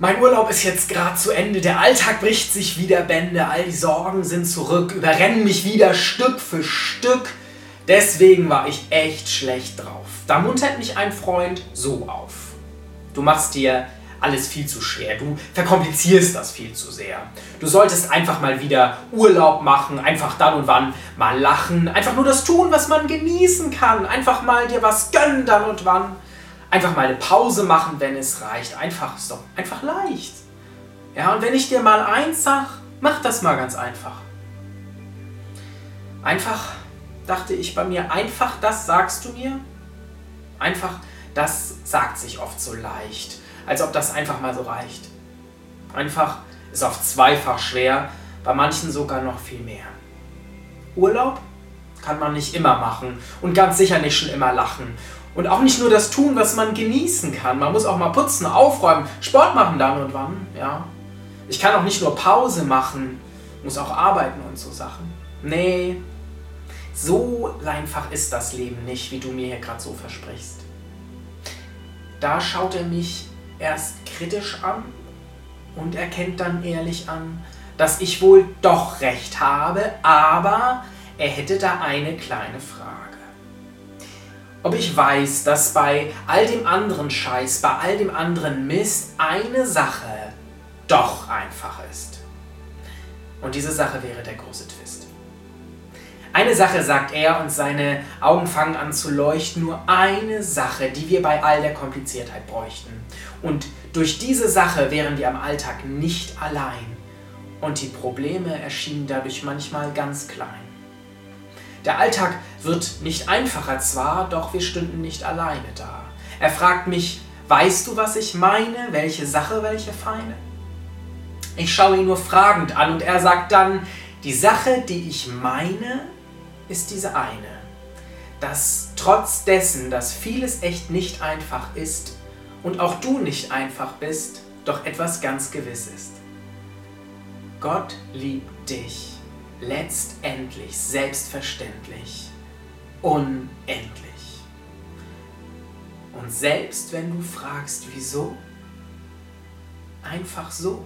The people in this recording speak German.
Mein Urlaub ist jetzt gerade zu Ende, der Alltag bricht sich wieder Bände, all die Sorgen sind zurück, überrennen mich wieder Stück für Stück. Deswegen war ich echt schlecht drauf. Da muntert mich ein Freund so auf. Du machst dir alles viel zu schwer. Du verkomplizierst das viel zu sehr. Du solltest einfach mal wieder Urlaub machen, einfach dann und wann mal lachen, einfach nur das tun, was man genießen kann, einfach mal dir was gönnen dann und wann. Einfach mal eine Pause machen, wenn es reicht. Einfach ist doch einfach leicht. Ja, und wenn ich dir mal eins sag, mach das mal ganz einfach. Einfach, dachte ich bei mir, einfach das sagst du mir? Einfach, das sagt sich oft so leicht, als ob das einfach mal so reicht. Einfach ist oft zweifach schwer, bei manchen sogar noch viel mehr. Urlaub kann man nicht immer machen und ganz sicher nicht schon immer lachen. Und auch nicht nur das tun, was man genießen kann. Man muss auch mal putzen, aufräumen, Sport machen dann und wann. Ja. Ich kann auch nicht nur Pause machen, muss auch arbeiten und so Sachen. Nee, so einfach ist das Leben nicht, wie du mir hier gerade so versprichst. Da schaut er mich erst kritisch an und erkennt dann ehrlich an, dass ich wohl doch recht habe, aber er hätte da eine kleine Frage ob ich weiß, dass bei all dem anderen Scheiß, bei all dem anderen Mist eine Sache doch einfach ist. Und diese Sache wäre der große Twist. Eine Sache, sagt er, und seine Augen fangen an zu leuchten, nur eine Sache, die wir bei all der Kompliziertheit bräuchten. Und durch diese Sache wären wir am Alltag nicht allein. Und die Probleme erschienen dadurch manchmal ganz klein. Der Alltag wird nicht einfacher zwar, doch wir stünden nicht alleine da. Er fragt mich, weißt du, was ich meine? Welche Sache, welche Feine? Ich schaue ihn nur fragend an und er sagt dann, die Sache, die ich meine, ist diese eine. Dass trotz dessen, dass vieles echt nicht einfach ist und auch du nicht einfach bist, doch etwas ganz gewiss ist. Gott liebt dich letztendlich, selbstverständlich, unendlich. Und selbst wenn du fragst, wieso, einfach so.